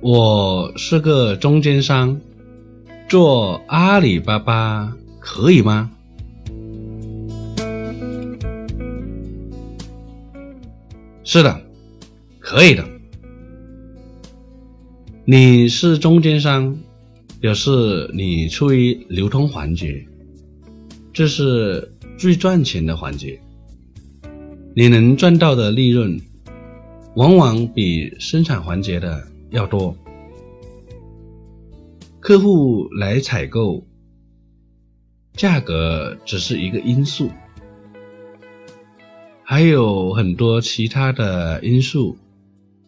我是个中间商，做阿里巴巴可以吗？是的，可以的。你是中间商，表示你处于流通环节，这是最赚钱的环节。你能赚到的利润，往往比生产环节的要多。客户来采购，价格只是一个因素。还有很多其他的因素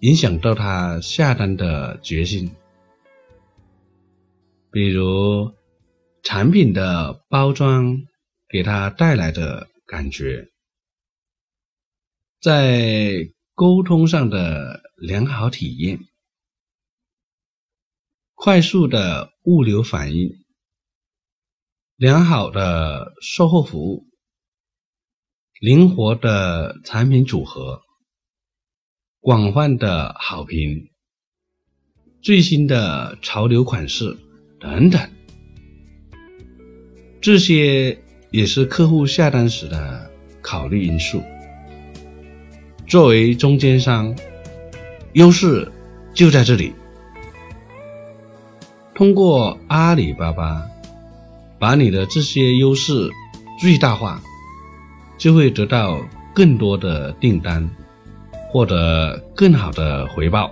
影响到他下单的决心，比如产品的包装给他带来的感觉，在沟通上的良好体验，快速的物流反应，良好的售后服务。灵活的产品组合，广泛的好评，最新的潮流款式。等等，这些也是客户下单时的考虑因素。作为中间商，优势就在这里。通过阿里巴巴，把你的这些优势最大化。就会得到更多的订单，获得更好的回报。